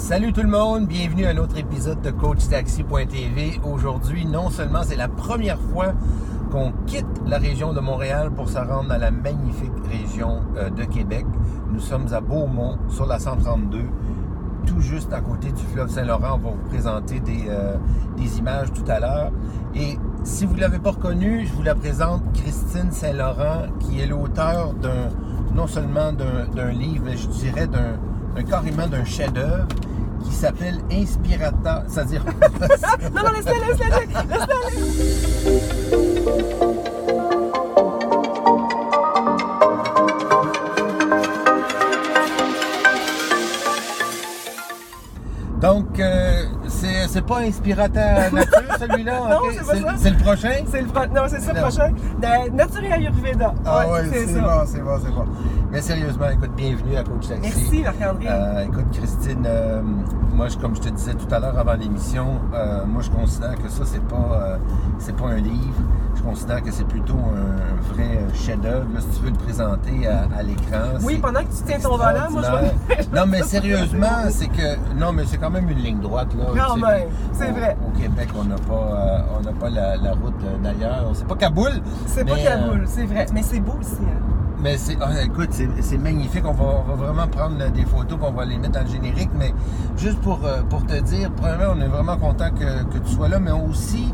Salut tout le monde, bienvenue à un autre épisode de CoachTaxi.tv. Aujourd'hui, non seulement c'est la première fois qu'on quitte la région de Montréal pour se rendre dans la magnifique région euh, de Québec. Nous sommes à Beaumont, sur la 132, tout juste à côté du fleuve Saint-Laurent. On va vous présenter des, euh, images tout à l'heure. Et si vous ne l'avez pas reconnue, je vous la présente, Christine Saint-Laurent, qui est l'auteur d'un, non seulement d'un livre, mais je dirais d'un un carrément d'un chef-d'œuvre qui s'appelle Inspirateur, c'est-à-dire. non, non, laisse-le, laisse-le, laisse-le Donc, euh, c'est, c'est pas inspirateur nature, celui-là? C'est pas ça. C'est le prochain? C'est le pro- Non, c'est ça le prochain. De Nature et Ayurveda. Ah Ouais, ouais, c'est bon, c'est bon, c'est bon. Mais sérieusement, écoute, bienvenue à Coach Taxi. Merci, Marc-André. Euh, écoute, Christine, euh, moi, je- comme je te disais tout à l'heure avant l'émission, euh, moi, je considère que ça, c'est pas, c'est pas un livre. Je considère que c'est plutôt un, vrai chef-d'œuvre. là, Si tu veux le présenter à, à l'écran. oui, pendant que tu tiens ton volant, moi, je. Non, mais sérieusement, c'est que. Non, mais c'est quand même une ligne droite, là. Quand même, c'est vrai. Au Québec, on n'a pas, euh, on pas la, la route euh, d'ailleurs. C'est pas Kaboul. C'est pas Kaboul, euh, c'est vrai. Mais c'est beau aussi. hein. mais c'est, ah, écoute, c'est, magnifique. On va, on va vraiment prendre euh, des photos, puis on va les mettre dans le générique. Mais juste pour, euh, pour te dire, premièrement, on est vraiment content que, que tu sois là, mais aussi,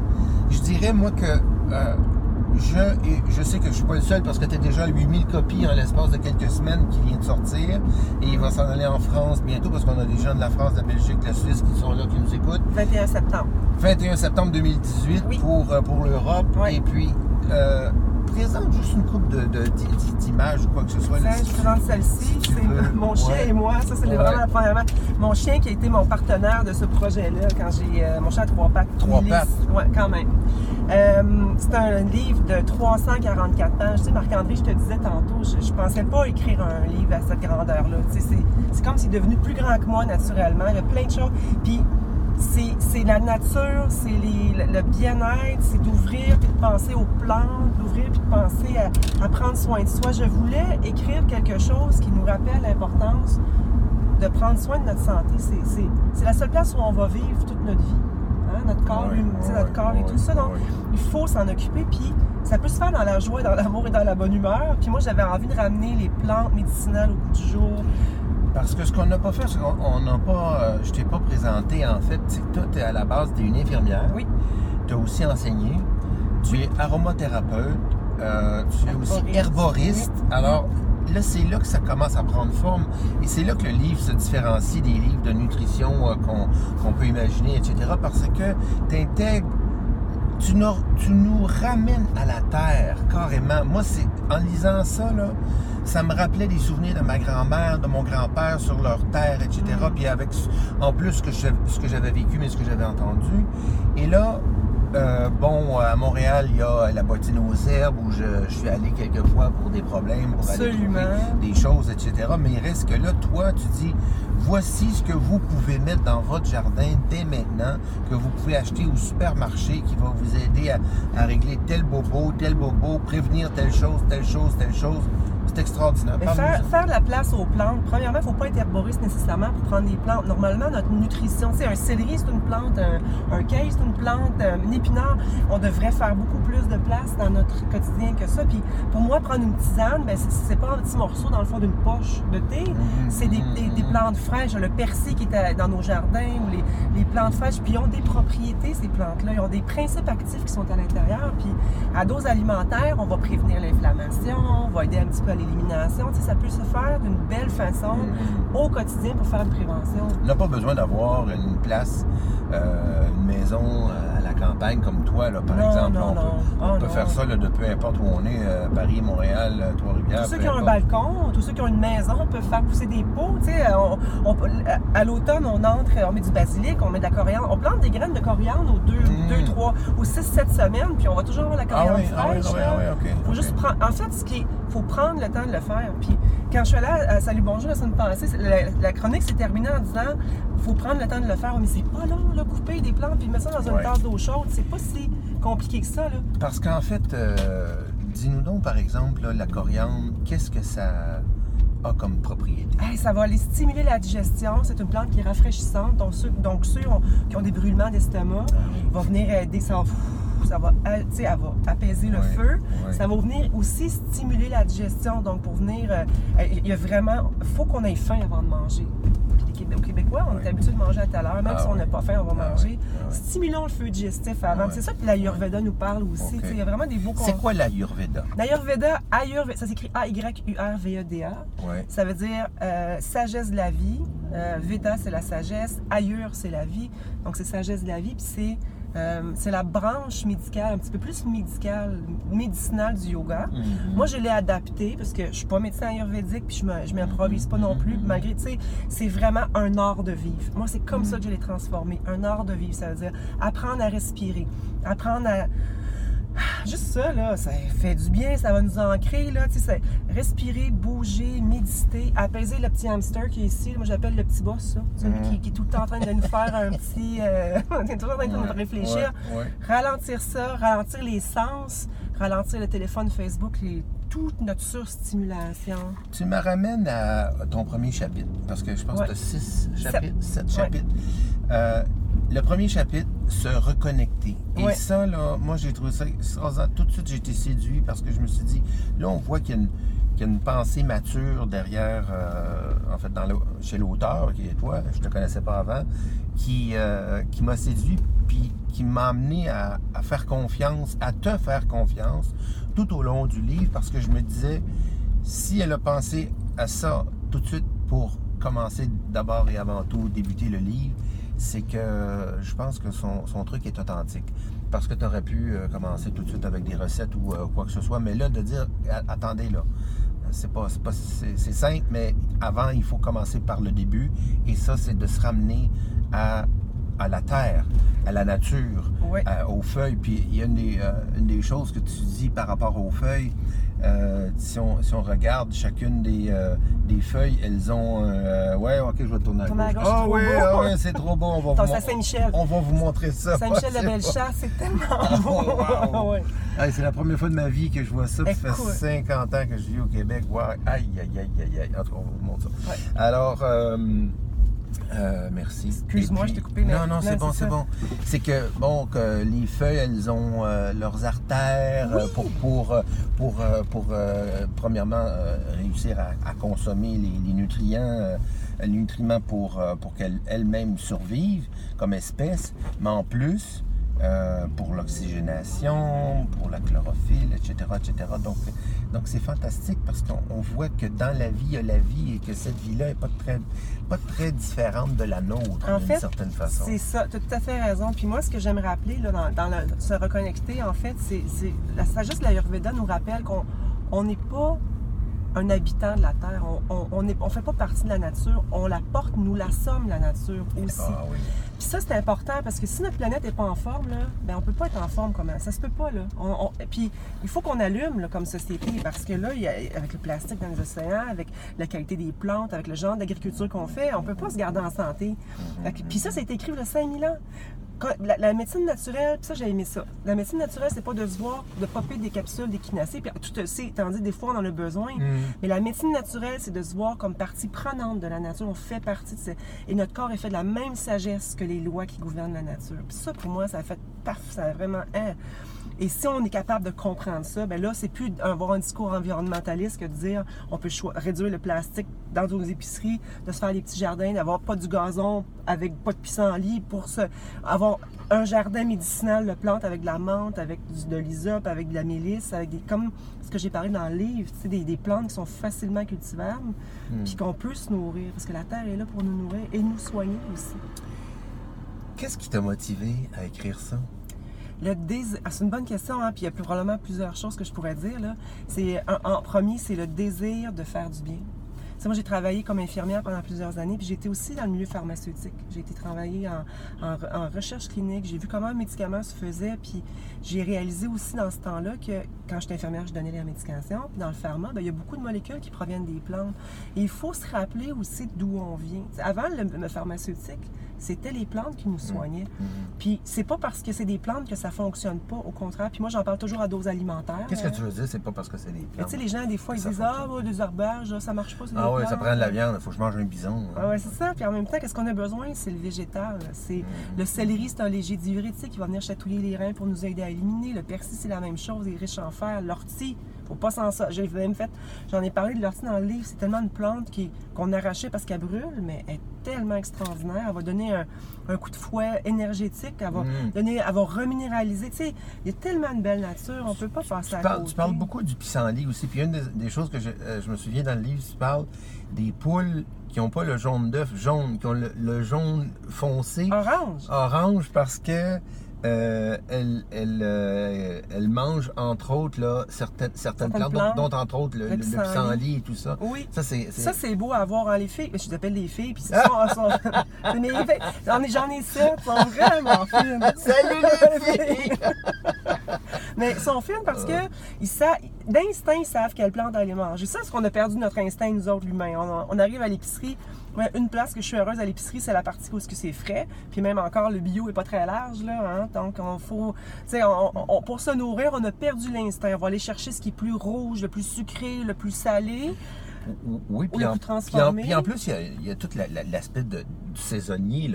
je dirais, moi, que euh, je, et je sais que je suis pas le seul parce que tu as déjà 8000 copies en l'espace de quelques semaines qui vient de sortir. Et il va s'en aller en France bientôt parce qu'on a des gens de la France, de la Belgique, de la Suisse qui sont là, qui nous écoutent. 21 septembre. 21 septembre 2018 Oui. pour, euh, pour l'Europe. Et puis, euh, présente juste une coupe de, de- d'i- d'images ou quoi que ce soit. là, si je présente celle-ci. veux. mon chien Ouais. et moi. Ça, c'est Ouais. vraiment la première. Mon chien qui a été mon partenaire de ce projet-là quand j'ai. euh, mon chien à trois pattes. Trois pattes? Ouais, quand même. Euh, c'est un livre de 344 pages. Tu sais, Marc-André, je te disais tantôt, je, je pensais pas écrire un livre à cette grandeur-là. Tu sais, c'est, c'est comme s'il est devenu plus grand que moi naturellement. Il y a plein de choses. Puis c'est, la nature, c'est le, bien-être, c'est d'ouvrir puis de penser aux plantes, d'ouvrir puis de penser à, à prendre soin de soi. Je voulais écrire quelque chose qui nous rappelle l'importance de prendre soin de notre santé. C'est, la seule place où on va vivre toute notre vie. Hein, Notre corps, notre corps et tout ça. Donc, il faut s'en occuper. Puis, ça peut se faire dans la joie, dans l'amour et dans la bonne humeur. Puis moi, j'avais envie de ramener les plantes médicinales au bout du jour. Parce que ce qu'on n'a pas fait, c'est qu'on on n'a pas. euh, je t'ai pas présenté, en fait, c'est que toi, tu es à la base, tu es une infirmière. Oui. Tu as aussi enseigné. Tu es aromathérapeute. euh, tu es aussi Herboriste. Alors, là, c'est là que ça commence à prendre forme. Et c'est là que le livre se différencie des livres de nutrition euh, qu'on peut imaginer, etc. Parce que tu intègres tu nous, tu nous ramènes à la terre, carrément. Moi, c'est en lisant ça, là, ça me rappelait des souvenirs de ma grand-mère, de mon grand-père sur leur terre, etc. Mm. Puis avec, en plus, ce que je- ce que j'avais vécu, mais ce que j'avais entendu. Et là, euh, bon, à Montréal, il y a la bottine aux herbes où je, je suis allé quelques fois pour des problèmes, pour aller Absolument. trouver des choses, etc. Mais il reste que là, toi, tu dis, voici ce que vous pouvez mettre dans votre jardin dès maintenant, que vous pouvez acheter au supermarché, qui va vous aider à, à régler tel bobo, tel bobo, prévenir telle chose, telle chose, telle chose. C'est extraordinaire. Mais faire, faire de la place aux plantes, premièrement, il ne faut pas être herboriste nécessairement pour prendre des plantes. Normalement, notre nutrition, sais, un céleri, c'est une plante, un, un cake, c'est une plante, un épinard, on devrait faire beaucoup plus de place dans notre quotidien que ça. Puis pour moi, prendre une tisane, ben, c'est- c'est pas un petit morceau dans le fond d'une poche de thé, Mhm, c'est des, des- des mhm. plantes fraîches. Le persil qui est dans nos jardins ou les, les plantes fraîches, puis ils ont des propriétés, ces plantes-là. Ils ont des principes actifs qui sont à l'intérieur. Puis à dose alimentaire, on va prévenir l'inflammation, on va aider un petit peu à ça peut se faire d'une belle façon au quotidien pour faire une prévention. On n'a pas besoin d'avoir une place, euh, une maison euh, à la campagne comme toi, là, par Non, exemple. non, on peut, non. on Oh, peut non. faire ça là, de peu importe où on est, euh, Paris, Montréal, euh, Trois-Rivières. Tous ceux qui ont un balcon, tous ceux qui ont une maison peuvent faire pousser des pots. On- on- à l'automne, on entre, on met du basilic, on met de la coriandre. On plante des graines de coriandre aux 2, Mm. 2 3, aux 6, 7 semaines, puis on va toujours avoir la Ah coriandre ah oui, fraîche. ah oui, ah faut juste prendre. En fait, ce qui est, faut prendre le temps de le faire. Puis quand je suis allée à Salut Bonjour la semaine passée, la, la chronique s'est terminée en disant faut prendre le temps de le faire. Mais c'est pas long, là, couper des plantes puis mettre ça dans une Ouais. tasse d'eau chaude. C'est pas si compliqué que ça, là. Parce qu'en fait, euh, dis-nous donc, par exemple, là, la coriandre, qu'est-ce que ça a comme propriété? Hey, ça va aller stimuler la digestion. C'est une plante qui est rafraîchissante. Donc, ceux, donc, ceux ont- qui ont des brûlements d'estomac va venir aider. Ça va, ça va, euh, elle va apaiser le feu. Ça va venir aussi stimuler la digestion. Donc, pour venir. euh, il y a vraiment. Il faut qu'on ait faim avant de manger. Québé- aux Québécois, on est habitué de manger à telle heure. Même Ah si on n'a pas faim, on va Ah manger. ah. Stimulons le feu digestif avant. C'est ça que l'Ayurveda nous parle aussi. Il y a vraiment des beaux C'est quoi l'Ayurveda? L'Ayurveda, Ayurveda, ça s'écrit A-Y-U-R-V-E-D-A. Ouais. Ça veut dire euh, sagesse de la vie. Euh, Veda, c'est la sagesse. Ayur, c'est la vie. Donc, c'est sagesse de la vie. Puis c'est, euh, c'est la branche médicale, un petit peu plus médicale, médicinale du yoga. Mhm. Moi, je l'ai adapté parce que je suis pas médecin ayurvédique puis je me- je m'improvise pas non plus. Malgré, tu sais, c'est vraiment un art de vivre. Moi, c'est comme ça que je l'ai transformé. Un art de vivre, ça veut dire apprendre à respirer, apprendre à Juste ça, là, ça fait du bien, ça va nous ancrer, là, tu sais, respirer, bouger, méditer, apaiser le petit hamster qui est ici. Moi, j'appelle le petit boss, ça. Celui qui, qui est tout le temps en train de nous faire un petit... Euh, on est toujours en train de nous réfléchir. ouais, ouais. Ralentir ça, ralentir les sens, ralentir le téléphone, Facebook, les- toute notre surstimulation. Tu me ramènes à ton premier chapitre, parce que je pense Ouais. que tu as six chapitres, sept chapitres. Euh, le premier chapitre, se reconnecter. Et ça, là, moi, j'ai trouvé ça. Tout de suite, j'ai été séduit parce que je me suis dit, là, on voit qu'il y a une, qu'il y a une pensée mature derrière, euh, en fait, dans le- chez l'auteur, qui est toi, je te connaissais pas avant, qui, euh, qui m'a séduit, puis qui m'a amené à, à faire confiance, à te faire confiance tout au long du livre, parce que je me disais, si elle a pensé à ça tout de suite pour commencer d'abord et avant tout, débuter le livre, c'est que je pense que son, son truc est authentique. Parce que tu aurais pu euh, commencer tout de suite avec des recettes ou euh, quoi que ce soit, mais là, de dire, attendez là, c'est pas, c'est pas- c'est- c'est simple, mais avant, il faut commencer par le début. Et ça, c'est de se ramener à, à la terre, à la nature, Ouais. à- aux feuilles. Puis il y a une des, euh, une des choses que tu dis par rapport aux feuilles. euh, si, on, si on regarde chacune des, euh, des feuilles, elles ont. euh, ouais, ok, je vais tourner à gauche. Ah c'est trop oui, beau. ah ouais, c'est trop beau. On va, vous, on va vous montrer ça. Saint-Michel de Bellechasse, c'est tellement beau. Oh, wow. Ouais. Hey, c'est la première fois de ma vie que je vois ça. Ça fait 50 ans que je vis au Québec. Wow. Aïe, aïe, aïe, aïe, aïe. En tout cas, on vous montre ça. Ouais. Alors, euh, merci. Excuse-moi, je t'ai coupé, mais- Non, non, non, c'est bon, c'est bon. C'est que, bon, que les feuilles, elles ont euh, leurs artères euh, pour, pour, euh, pour, pour euh, premièrement, réussir à, à consommer les, les nutriments, les nutriments pour, pour qu'elles elles-mêmes survivent comme espèce, mais en plus, euh, pour l'oxygénation, pour la chlorophylle, etc., etc. Donc, donc c'est fantastique parce qu'on on voit que dans la vie, il y a la vie et que cette vie-là n'est pas très, pas très différente de la nôtre, En d'une certaine façon. C'est ça, tu as tout à fait raison. Puis moi, ce que j'aime rappeler là, dans, dans le- se reconnecter, en fait, c'est c'est- la sagesse de l'Ayurveda nous rappelle qu'on on n'est pas un habitant de la Terre. On on, on on fait pas partie de la nature. On la porte, nous la sommes, la nature aussi. Ah oui. Puis ça, c'est important parce que si notre planète n'est pas en forme, là, ben on peut pas être en forme comment? Ça se peut pas, là. On- on- Puis il faut qu'on allume là, comme société parce que là, il y a- avec le plastique dans les océans, avec la qualité des plantes, avec le genre d'agriculture qu'on fait, on peut pas se garder en santé. Que- Puis ça, ça a été écrit il y a 5000 ans. Quand- La, la médecine naturelle, puis ça, j'ai aimé ça. La médecine naturelle, c'est pas de se voir, de popper des capsules d'équinacée, puis tout le sait, tandis des fois, on en a besoin. Mais la médecine naturelle, c'est de se voir comme partie prenante de la nature. On fait partie de ça. Et notre corps est fait de la même sagesse que les lois qui gouvernent la nature. Puis ça, pour moi, ça a fait paf, ça a vraiment. hein. Et si on est capable de comprendre ça, ben là, c'est plus avoir un discours environnementaliste que de dire on peut réduire le plastique dans nos épiceries, de se faire des petits jardins, d'avoir pas du gazon avec pas de pissenlit pour se, avoir un jardin médicinal de plantes avec de la menthe, avec du- de l'hysope, avec de la mélisse, avec des comme ce que j'ai parlé dans le livre, tu sais, des, des plantes qui sont facilement cultivables, puis qu'on peut se nourrir, parce que la terre est là pour nous nourrir et nous soigner aussi. Qu'est-ce qui t'a motivé à écrire ça? Le ah, c'est une bonne question, hein, puis il y a probablement plusieurs choses que je pourrais dire. Là. C'est, en, premier, c'est le désir de faire du bien. Moi, j'ai travaillé comme infirmière pendant plusieurs années, puis j'étais aussi dans le milieu pharmaceutique. J'ai été travailler en, recherche clinique, j'ai vu comment un médicament se faisait, puis j'ai réalisé aussi dans ce temps-là que quand j'étais infirmière, je donnais les médications. Puis dans le pharma, ben, il y a beaucoup de molécules qui proviennent des plantes. Il faut se rappeler aussi d'où on vient. Avant le, le pharmaceutique, c'était les plantes qui nous soignaient. Puis c'est pas parce que c'est des plantes que ça fonctionne pas, au contraire. Puis moi, j'en parle toujours à dose alimentaire. Qu'est-ce que tu veux dire? C'est pas parce que c'est des plantes. Tu sais, les gens, des fois, ils disent. Ah, des herbages, ça marche pas, Ah ouais, ça prend de la viande. Il faut que je mange un bison. hein. Ah ouais, c'est ça. Puis en même temps, qu'est-ce qu'on a besoin? C'est le végétal. C'est Mm. Le céleri, c'est un léger diurétique qui va venir chatouiller les reins pour nous aider à éliminer. Le persil, c'est la même chose, il est riche en fer. L'ortie, faut pas s'en ça. J'ai même fait, j'en ai parlé de l'ortie dans le livre. C'est tellement une plante qui, qu'on arrachait parce qu'elle brûle, mais elle est tellement extraordinaire. Elle va donner un, un coup de fouet énergétique. Elle va, Mm. donner, elle va reminéraliser. Tu sais, il y a tellement de belle nature. On peut pas passer Tu à parles, côté. tu parles beaucoup du pissenlit aussi. Puis une des, des choses que je, euh, je me souviens dans le livre, tu parles des poules qui n'ont pas le jaune d'œuf jaune, qui ont le, le jaune foncé Orange. orange parce que euh, elles, euh, elles mangent entre autres là, certaines, certaines Certaines plantes, dont, plantes. dont entre autres le, Le le pissenlit. et tout ça. Oui. Ça, c'est. c'est- Ça, c'est beau à voir hein, les filles. Je les appelle les filles, puis c'est sont, sont-. J'en ai, j'en ai sept, sont vraiment fines. Salut les filles! Mais ils sont fines parce que ils sa- d'instinct, ils savent quelle plante aller manger. Ça, c'est ce qu'on a perdu notre instinct, nous autres, l'humain. On, on arrive à l'épicerie. Une place que je suis heureuse à l'épicerie, c'est la partie où c'est frais. Puis même encore, le bio est pas très large, là. Hein? Donc, on faut... On- on- pour se nourrir, on a perdu l'instinct. On va aller chercher ce qui est plus rouge, le plus sucré, le plus salé. Oui, Ou puis le en, plus puis en- puis en plus, il y a, il y a tout la- la- l'aspect de- du saisonnier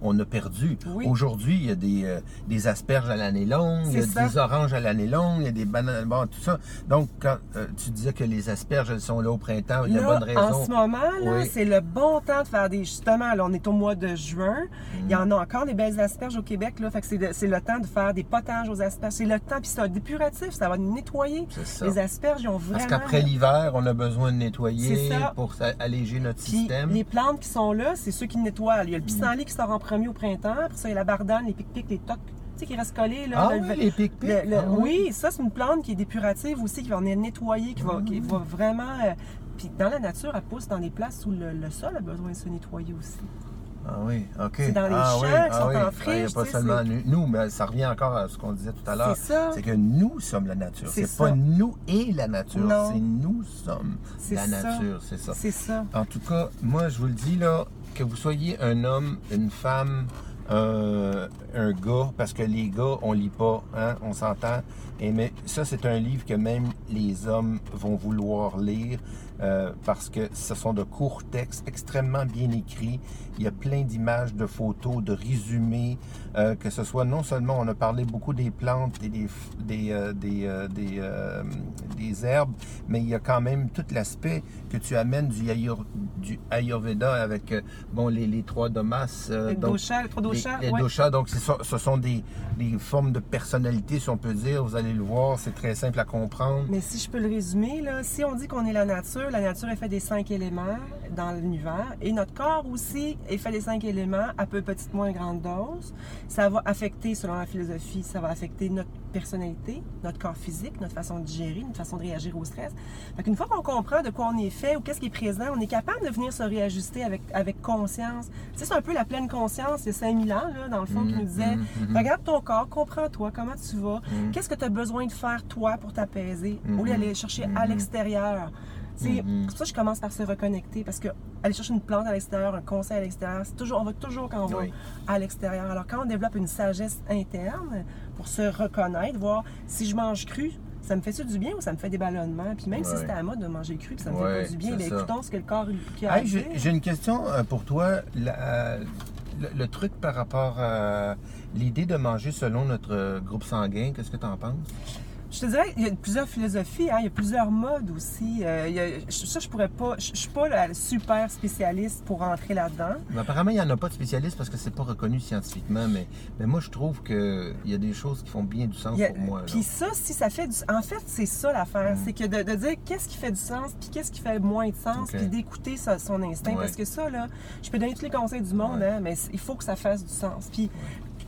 qu'on a perdu. Oui. Aujourd'hui, il y a des, euh, des asperges à l'année longue, il y a C'est ça. des oranges à l'année longue, il y a des bananes, bon, tout ça. Donc, quand euh, tu disais que les asperges, elles sont là au printemps, il y a bonne raison. en ce moment, Oui. c'est le bon temps de faire des. Justement, là, on est au mois de juin. Il y en a encore des belles asperges au Québec. Là, fait que c'est, le temps de faire des potages aux asperges. C'est le temps, puis c'est un dépuratif, ça va nettoyer. Ça. Les asperges, ils ont vraiment. Parce qu'après l'hiver, on a besoin de nettoyer pour alléger notre Puis système. les plantes qui sont là, c'est ceux qui nettoient. Il y a le pissenlit qui sort en premier au printemps. Après ça, il y a la bardane, les pic-pics, les tocs. Tu sais, qui restent collés. Là, Ah Le- oui, les pic-pics. le- Ah oui, ça, c'est une plante qui est dépurative aussi, qui va venir nettoyer, qui va, qui va vraiment. euh, puis dans la nature, elle pousse dans des places où le, sol a besoin de se nettoyer aussi. Ah oui, OK. C'est dans les ah, champs oui, qui ah sont oui. en Ah, Il n'y a friche, pas tu sais, seulement nous, mais ça revient encore à ce qu'on disait tout à l'heure. C'est ça. C'est que nous sommes la nature. C'est pas nous et la nature. C'est nous sommes la ça. nature. C'est ça. C'est ça. En tout cas, moi, je vous le dis, là, que vous soyez un homme, une femme, euh, un gars, parce que les gars, on lit pas, hein, on s'entend. Et mais ça, c'est un livre que même les hommes vont vouloir lire euh, parce que ce sont de courts textes extrêmement bien écrits. Il y a plein d'images, de photos, de résumés, euh, que ce soit non seulement on a parlé beaucoup des plantes et des des euh, des des, des herbes, mais il y a quand même tout l'aspect que tu amènes du, Ayur- du Ayurveda avec bon les, les trois domas. Les donc, doshas, les trois doshas, les, les ouais. doshas, donc c'est ça- ce sont des, des formes de personnalité, si on peut dire. Vous allez le voir, c'est très simple à comprendre. Mais si je peux le résumer, là, si on dit qu'on est la nature, la nature est faite des cinq éléments dans l'univers et notre corps aussi est fait des cinq éléments à peu petite, moins grande dose. Ça va affecter, selon la philosophie, ça va affecter notre personnalité, notre corps physique, notre façon de gérer, notre façon de réagir au stress. Fait qu'une fois qu'on comprend de quoi on est fait ou qu'est-ce qui est présent, on est capable de venir se réajuster avec, avec conscience. Tu sais, c'est un peu la pleine conscience il y a 5000 ans, là, dans le fond, qui nous disait mhm, mhm. regarde ton corps, comprends-toi, comment tu vas, Mhm. qu'est-ce que tu as besoin de faire toi pour t'apaiser, au lieu d'aller chercher à l'extérieur. C'est pour ça que je commence par se reconnecter, parce que aller chercher une plante à l'extérieur, un conseil à l'extérieur, c'est toujours, on va toujours quand on va à l'extérieur. Alors quand on développe une sagesse interne pour se reconnaître, voir si je mange cru, ça me fait-tu du bien ou ça me fait des ballonnements? Puis même si c'était à mode de manger cru puis ça me fait pas du bien, bien écoutons ce que le corps qui a Hey, j'ai une question euh, pour toi. La- le, le truc par rapport à l'idée de manger selon notre euh, groupe sanguin, qu'est-ce que tu en penses? Je te dirais, il y a plusieurs philosophies, hein, il y a plusieurs modes aussi. Euh, il y a- ça, je pourrais pas, je je suis pas la super spécialiste pour rentrer là-dedans. Apparemment, il n'y en a pas de spécialistes parce que c'est pas reconnu scientifiquement, mais, mais moi, je trouve qu'il y a des choses qui font bien du sens a- pour moi. Puis ça, si ça fait du... En fait, c'est ça l'affaire. Mm. C'est que de, de dire qu'est-ce qui fait du sens, puis qu'est-ce qui fait moins de sens, puis d'écouter son instinct. Ouais. Parce que ça, là, je peux donner tous les conseils du monde, Ouais. hein, mais il faut que ça fasse du sens. Puis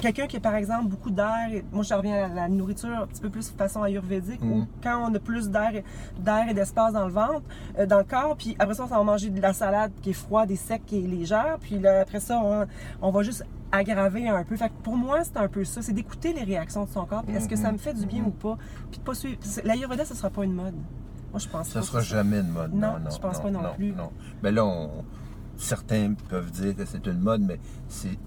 quelqu'un qui a, par exemple, beaucoup d'air... Moi, je reviens à la nourriture un petit peu plus de façon ayurvédique, Mm. où quand on a plus d'air d'air et d'espace dans le ventre, euh, dans le corps, puis après ça, on va manger de la salade qui est froide et sec, qui est légère, puis là, après ça, on, on va juste aggraver un peu. Fait que pour moi, c'est un peu ça, c'est d'écouter les réactions de son corps, puis est-ce que ça me fait du bien ou pas, puis de pas suivre... L'ayurveda, ce sera pas une mode. Moi, je pense Ça pas sera que c'est jamais une mode. Non, Non, non, je pense pas non plus. Non. Mais là, on- certains peuvent dire que c'est une mode, mais c'est,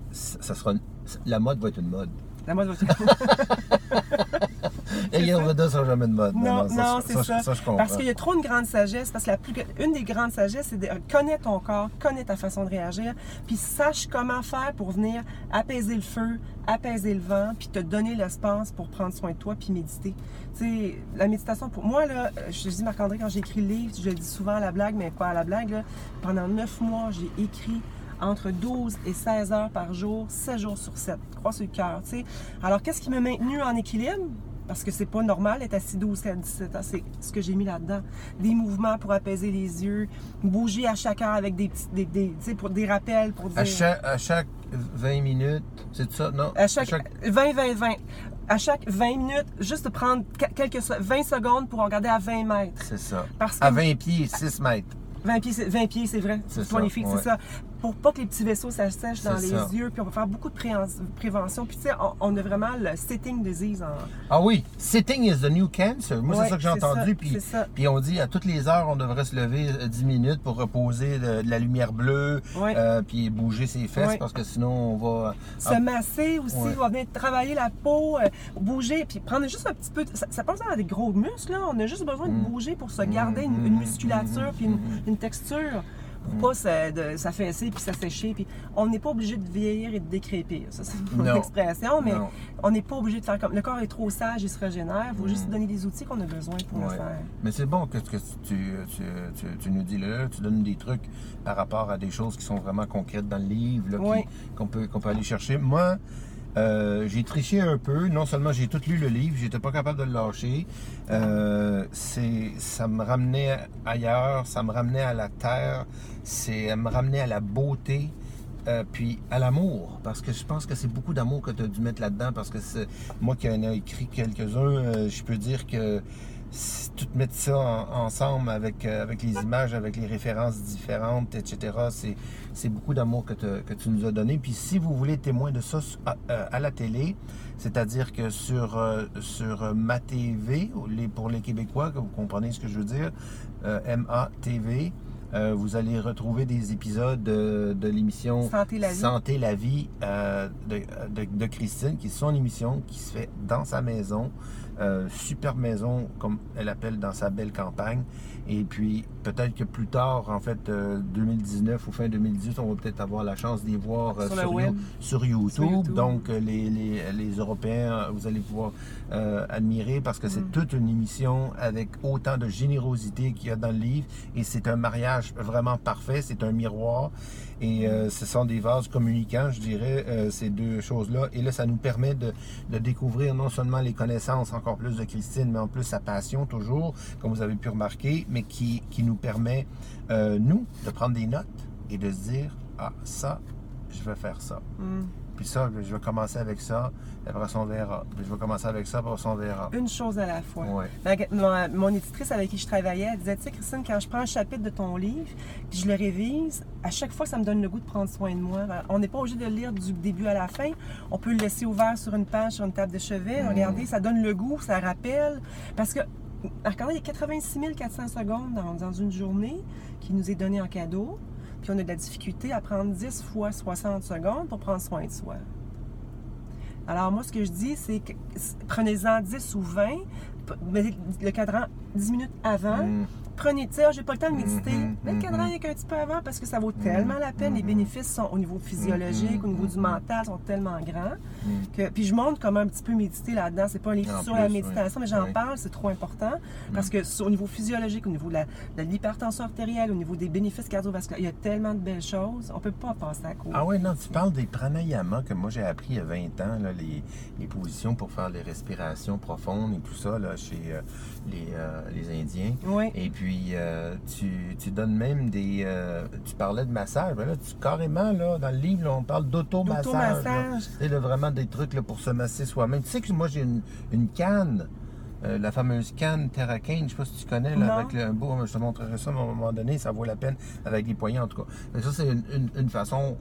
la mode va être une mode. La mode va c'est ça. Ayurveda sera jamais de mode. Non, non, c'est ça. Ça, je comprends. Parce qu'il y a trop de grande sagesse. Parce que la plus, une des grandes sagesses, c'est de connaître ton corps, connaître ta façon de réagir, puis sache comment faire pour venir apaiser le feu, apaiser le vent, puis te donner l'espace pour prendre soin de toi, puis méditer. Tu sais, la méditation, pour moi, là, je dis Marc-André, quand j'ai écrit le livre, je le dis souvent à la blague, mais pas à la blague, là, pendant neuf mois, j'ai écrit entre 12 et 16 heures par jour, 7 jours sur 7. Crois sur le cœur, tu sais. Alors, qu'est-ce qui m'a maintenu en équilibre? Parce que c'est pas normal d'être assis 12 à 17 ans. C'est ce que j'ai mis là-dedans. Des mouvements pour apaiser les yeux, bouger à chaque heure avec des petits, des, des, tu sais, pour des rappels, pour dire... À chaque, à chaque 20 minutes, c'est ça, non? À chaque, 20, 20, 20. À chaque 20 minutes, juste prendre que- quelques se- 20 secondes pour regarder à 20 mètres. C'est ça. Parce que À 20 pieds, 6 mètres. 20 pieds, c'est 20 pieds, c'est vrai. C'est C'est ça. Pour pas que les petits vaisseaux s'assèchent dans les ça. yeux, puis on va faire beaucoup de préhen- prévention. Puis tu sais, on, on a vraiment le sitting disease en... Ah oui, sitting is the new cancer. Moi, Ouais, c'est ça que j'ai entendu. Puis, puis on dit à toutes les heures, on devrait se lever euh, 10 minutes pour reposer de, de la lumière bleue, Ouais. euh, puis bouger ses fesses Ouais. parce que sinon on va. Se Ah, masser aussi, on va venir travailler la peau, euh, bouger, puis prendre juste un petit peu. Ça, ça passe à des gros muscles, là. On a juste besoin Mm. de bouger pour se garder une, une musculature, puis une, une texture. Mm. Pour pas se- de- s'affaisser puis s'assécher. Puis on n'est pas obligé de vieillir et de décrépir. Ça, c'est une expression, mais on n'est pas obligé de faire comme. Le corps est trop sage, il se régénère. Il faut Mm. juste donner les outils qu'on a besoin pour le faire. Mais c'est bon que, que tu, tu, tu, tu nous dis là, tu donnes des trucs par rapport à des choses qui sont vraiment concrètes dans le livre, qu'on peut, qu'on peut aller chercher. Moi, euh, j'ai triché un peu. Non seulement j'ai tout lu le livre, j'étais pas capable de le lâcher. Euh, ça me ramenait ailleurs, ça me ramenait à la terre, c'est, ça me ramenait à la beauté. euh, puis à l'amour, parce que je pense que c'est beaucoup d'amour que tu as dû mettre là-dedans, parce que moi qui en ai écrit quelques-uns, euh, je peux dire que si tout mettre ça en- ensemble avec, euh, avec les images, avec les références différentes, etc., c'est, beaucoup d'amour que, que tu nous as donné. Puis si vous voulez témoin de ça à, euh, à la télé, c'est-à-dire que sur, euh, sur euh, ma TV, pour les Québécois, que vous comprenez ce que je veux dire, euh, MATV, euh, vous allez retrouver des épisodes de, de l'émission Santé la vie. Santé la vie euh, de, de- de Christine, qui est son émission, qui se fait dans sa maison. Euh, super maison, comme elle appelle dans sa belle campagne. Et puis, peut-être que plus tard, en fait, euh, 2019 ou fin 2018, on va peut-être avoir la chance d'y voir euh, Sur sur, web. You- sur YouTube. Sur YouTube. Donc, euh, les, les, les Européens, euh, vous allez pouvoir euh, admirer parce que c'est Mm. toute une émission avec autant de générosité qu'il y a dans le livre. Et c'est un mariage vraiment parfait. C'est un miroir. Et euh, ce sont des vases communicants, je dirais, euh, ces deux choses-là. Et là, ça nous permet de, découvrir non seulement les connaissances encore plus de Christine, mais en plus sa passion toujours, comme vous avez pu remarquer, mais qui, qui nous permet, euh, nous, de prendre des notes et de se dire, ah, ça, je vais faire ça. Mm. Puis ça, je vais commencer avec ça, après ça, on verra. Puis je vais commencer avec ça, après ça, on verra. Une chose à la fois. Ouais. Ma- mon, mon éditrice avec qui je travaillais, elle disait, tu sais, Christine, quand je prends un chapitre de ton livre, puis je le révise, à chaque fois, ça me donne le goût de prendre soin de moi. On n'est pas obligé de le lire du début à la fin. On peut le laisser ouvert sur une page, sur une table de chevet. Mm. Regardez, ça donne le goût, ça rappelle. Parce que, regardez, il y a 86 400 secondes dans, dans une journée qui nous est donnée en cadeau. Puis on a de la difficulté à prendre 10 fois 60 secondes pour prendre soin de soi. Alors, moi, ce que je dis, c'est que prenez-en 10 ou 20, p- mettez le cadran 10 minutes avant. Mm. Prenez, Ah, j'ai pas le temps de méditer. Mhm, Mets le cadran mhm. rien qu'un petit peu avant parce que ça vaut tellement la peine. Les bénéfices sont au niveau physiologique, Mhm, au niveau du mental, sont tellement grands. Que, puis je montre comment un petit peu méditer là-dedans. C'est pas un livre sur la oui. méditation, mais j'en Oui. parle, c'est trop important. Parce que au niveau physiologique, au niveau de la- de l'hypertension artérielle, au niveau des bénéfices cardiovasculaires, il y a tellement de belles choses. On peut pas passer à côté. Ah oui, non, tu parles des pranayama que moi j'ai appris il y a 20 ans, là, les, les positions pour faire les respirations profondes et tout ça là, chez euh, les, euh, les Indiens. Oui. Et puis, euh, tu, tu donnes même des... euh, tu parlais de massage, mais là, tu, carrément, là, dans le livre, là, on parle d'automassage. là, vraiment des trucs là, pour se masser soi-même. Tu sais que moi, j'ai une, une canne, euh, la fameuse canne Terracane, je sais pas si tu connais, là, avec le, beau, je te montrerai ça à un moment donné, ça vaut la peine, avec des poignets en tout cas. Mais ça, c'est une, une- une façon,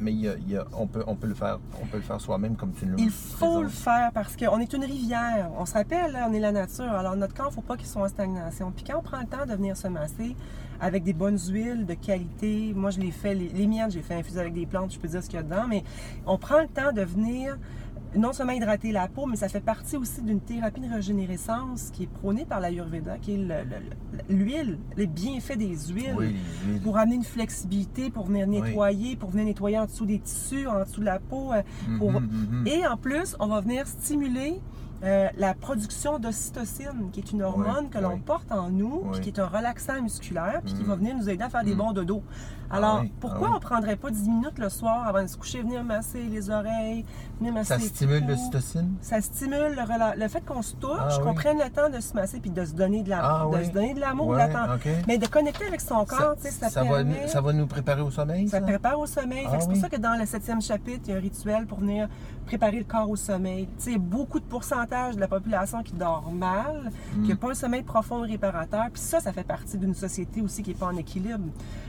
mais il y a- il y a- on, peut, on, peut le faire, on peut le faire soi-même comme tu nous Il faut le faire parce qu'on est une rivière. On se rappelle, là, on est la nature. Alors, notre corps, il ne faut pas qu'il soit en stagnation. Puis quand on prend le temps de venir se masser avec des bonnes huiles de qualité, moi, je l'ai fait, les, les miennes, j'ai fait infuser avec des plantes, je peux dire ce qu'il y a dedans, mais on prend le temps de venir non seulement hydrater la peau, mais ça fait partie aussi d'une thérapie de régénérescence qui est prônée par l'Ayurveda, qui est le- le- le- l'huile, les bienfaits des huiles. Oui, les huiles. Pour amener une flexibilité, pour venir Oui. nettoyer, pour venir nettoyer en dessous des tissus, en dessous de la peau. euh, pour- Mhm, mhm. Et en plus, on va venir stimuler euh, la production d'ocytocine, qui est une hormone Oui, que l'on oui. porte en nous, puis qui est un relaxant musculaire, puis qui Mm. va venir nous aider à faire des Mm. bons dodo. Alors, Ah oui, pourquoi ah oui. on prendrait pas 10 minutes le soir avant de se coucher, venir masser les oreilles, venir masser Ça les stimule l'ocytocine? Ça stimule le, rela- le fait qu'on se touche, Ah qu'on oui. prenne le temps de se masser puis de se donner de la- Ah de se donner de l'amour, Ouais, de l'attente. ok. Mais de connecter avec son corps, ça, ça, va, permet- nous- ça va nous préparer au sommeil, ça? ça? prépare au sommeil. Ah c'est pour ça que dans le septième chapitre, il y a un rituel pour venir préparer le corps au sommeil. Tu sais, beaucoup de pourcentage de la population qui dort mal, Mm. qui n'a pas un sommeil profond et réparateur. Puis ça, ça fait partie d'une société aussi qui n'est pas en équilibre.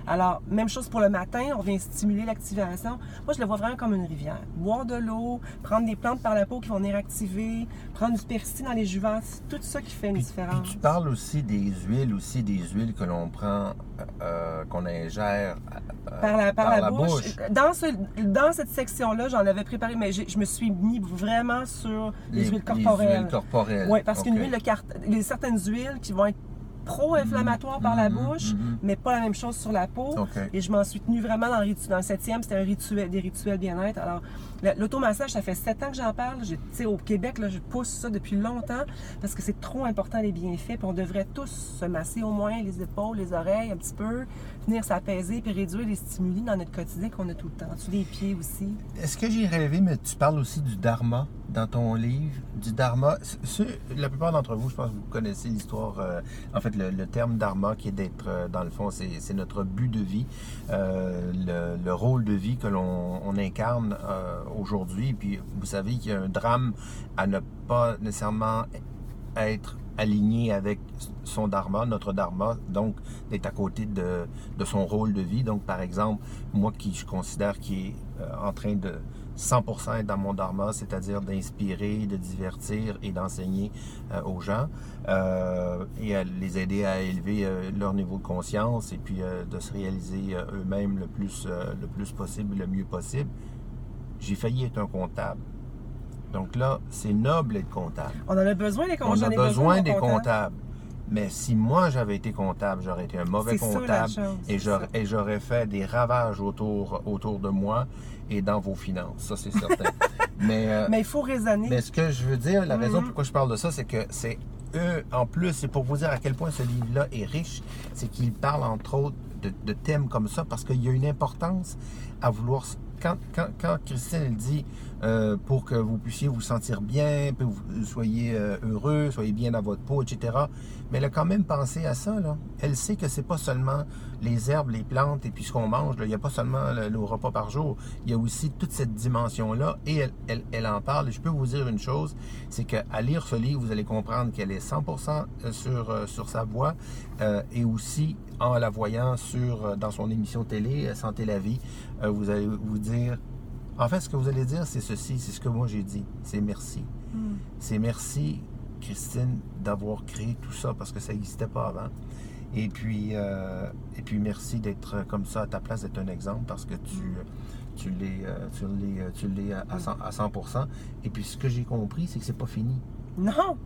Alors, même chose pour le matin, on vient stimuler l'activation. Moi, je le vois vraiment comme une rivière. Boire de l'eau, prendre des plantes par la peau qui vont venir activer, prendre du persil dans les juvents, c'est tout ça qui fait une Puis, différence. puis tu parles aussi des huiles, aussi des huiles que l'on prend, euh, qu'on ingère euh, par la, par la bouche. Dans, ce, dans cette section-là, j'en avais préparé, mais je me suis mis vraiment sur les, huiles corporelles. huiles corporelles. Oui, parce qu'une huile, de carte- certaines huiles qui vont être pro-inflammatoires par la Mhm, bouche, mhm. mais pas la même chose sur la peau. Et je m'en suis tenue vraiment dans le, ritu- dans le septième, c'était un rituel, des rituels bien-être. Alors, l'automassage, ça fait sept ans que j'en parle. Je- au Québec, là, je pousse ça depuis longtemps parce que c'est trop important les bienfaits. Puis on devrait tous se masser au moins les épaules, les oreilles un petit peu, venir s'apaiser puis réduire les stimuli dans notre quotidien qu'on a tout le temps. Sous les pieds aussi. Est-ce que j'ai rêvé, mais tu parles aussi du dharma? Dans ton livre, du dharma. La plupart d'entre vous, je pense que vous connaissez l'histoire, euh, en fait, le, terme dharma qui est d'être, euh, dans le fond, c'est notre but de vie, euh, le, le rôle de vie que l'on on incarne aujourd'hui. Puis vous savez qu'il y a un drame à ne pas nécessairement être aligné avec son dharma, notre dharma, donc d'être à côté de, de son rôle de vie. Donc, par exemple, moi qui je considère qui est euh, en train de 100% être dans mon dharma, c'est-à-dire d'inspirer, de divertir et d'enseigner euh, aux gens euh, et à les aider à élever euh, leur niveau de conscience et puis euh, de se réaliser euh, eux-mêmes le plus, le plus possible, le mieux possible. J'ai failli être un comptable. Donc là, c'est noble d'être comptable. On en a besoin des On comptables. a J'en ai besoin des comptable. comptables. Mais si moi j'avais été comptable, j'aurais été un mauvais ça, comptable et j'aurais, ça. et j'aurais fait des ravages autour, autour de moi et dans vos finances. Ça, c'est certain. mais, euh, Mais il faut raisonner. mais ce que je veux dire, la raison Mhm. pourquoi je parle de ça, c'est que c'est eux, en plus, c'est pour vous dire à quel point ce livre-là est riche, c'est qu'il parle entre autres de, de thèmes comme ça parce qu'il y a une importance à vouloir. Quand, quand, quand Christine elle dit euh, pour que vous puissiez vous sentir bien, que vous soyez euh, heureux, soyez bien dans votre peau, etc. Mais elle a quand même pensé à ça. Elle sait que c'est pas seulement les herbes, les plantes et puis ce qu'on mange. Il n'y a pas seulement le, repas par jour. Il y a aussi toute cette dimension-là et elle, en parle. Et je peux vous dire une chose, c'est qu'à lire ce livre, vous allez comprendre qu'elle est 100% sur, euh, sur sa voix euh, et aussi en la voyant sur, euh, dans son émission télé, euh, Santé la vie, euh, vous allez vous dire... En fait, ce que vous allez dire, c'est ceci, c'est ce que moi j'ai dit. C'est merci. Hmm. C'est merci, Christine, d'avoir créé tout ça parce que ça n'existait pas avant. Et puis, euh, et puis merci d'être comme ça à ta place, d'être un exemple parce que tu, tu l'es, euh, tu l'es, euh, tu l'es à, à 100 à 100%. Et puis, ce que j'ai compris, c'est que c'est pas fini. Non!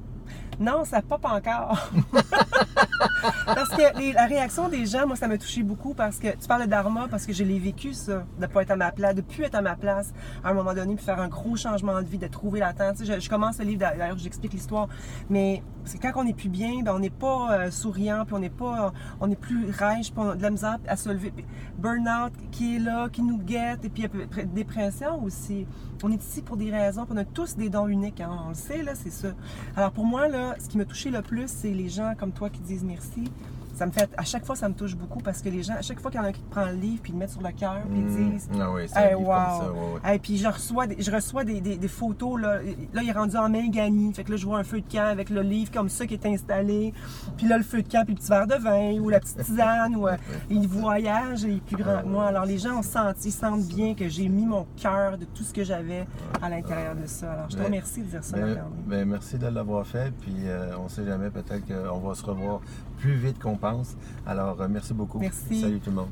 Non, ça pop encore. parce que la réaction des gens, moi, ça m'a touché beaucoup parce que tu parles de dharma parce que je l'ai vécu, ça, de pas être à ma place, de plus être à ma place à un moment donné, puis faire un gros changement de vie, de trouver l'attente. Tu sais, je, commence le livre, d'ailleurs, j'explique l'histoire, mais c'est quand on n'est plus bien, ben, on n'est pas euh, souriant, puis on n'est pas, on est plus rêche, puis on a de la misère à se lever. Burnout qui est là, qui nous guette, et puis après, dépression aussi. On est ici pour des raisons, puis on a tous des dons uniques, hein, on le sait, là, c'est ça. Alors pour moi, là, ce qui m'a touché le plus, c'est les gens comme toi qui disent merci. Ça me fait, à chaque fois, ça me touche beaucoup parce que les gens, à chaque fois qu'il y en a un qui prend le livre puis le met sur le cœur puis ils disent, Ah oui, c'est Hey, wow. ça. ouais, ouais. et puis je reçois, des, je reçois des, des- des photos, là. là, il est rendu en main gagnée. Fait que là, je vois un feu de camp avec le livre comme ça qui est installé. Puis là, le feu de camp, puis le petit verre de vin, ou la petite tisane, ou euh, il voyage, il est plus grand que moi. Alors les gens ont senti, ils sentent bien que j'ai mis mon cœur de tout ce que j'avais à l'intérieur de ça. Alors je te remercie de dire ça, ben, merci de l'avoir fait. Puis euh, on ne sait jamais, peut-être qu'on va se revoir plus vite qu'on pense. Alors, euh, merci beaucoup. Merci. Salut tout le monde.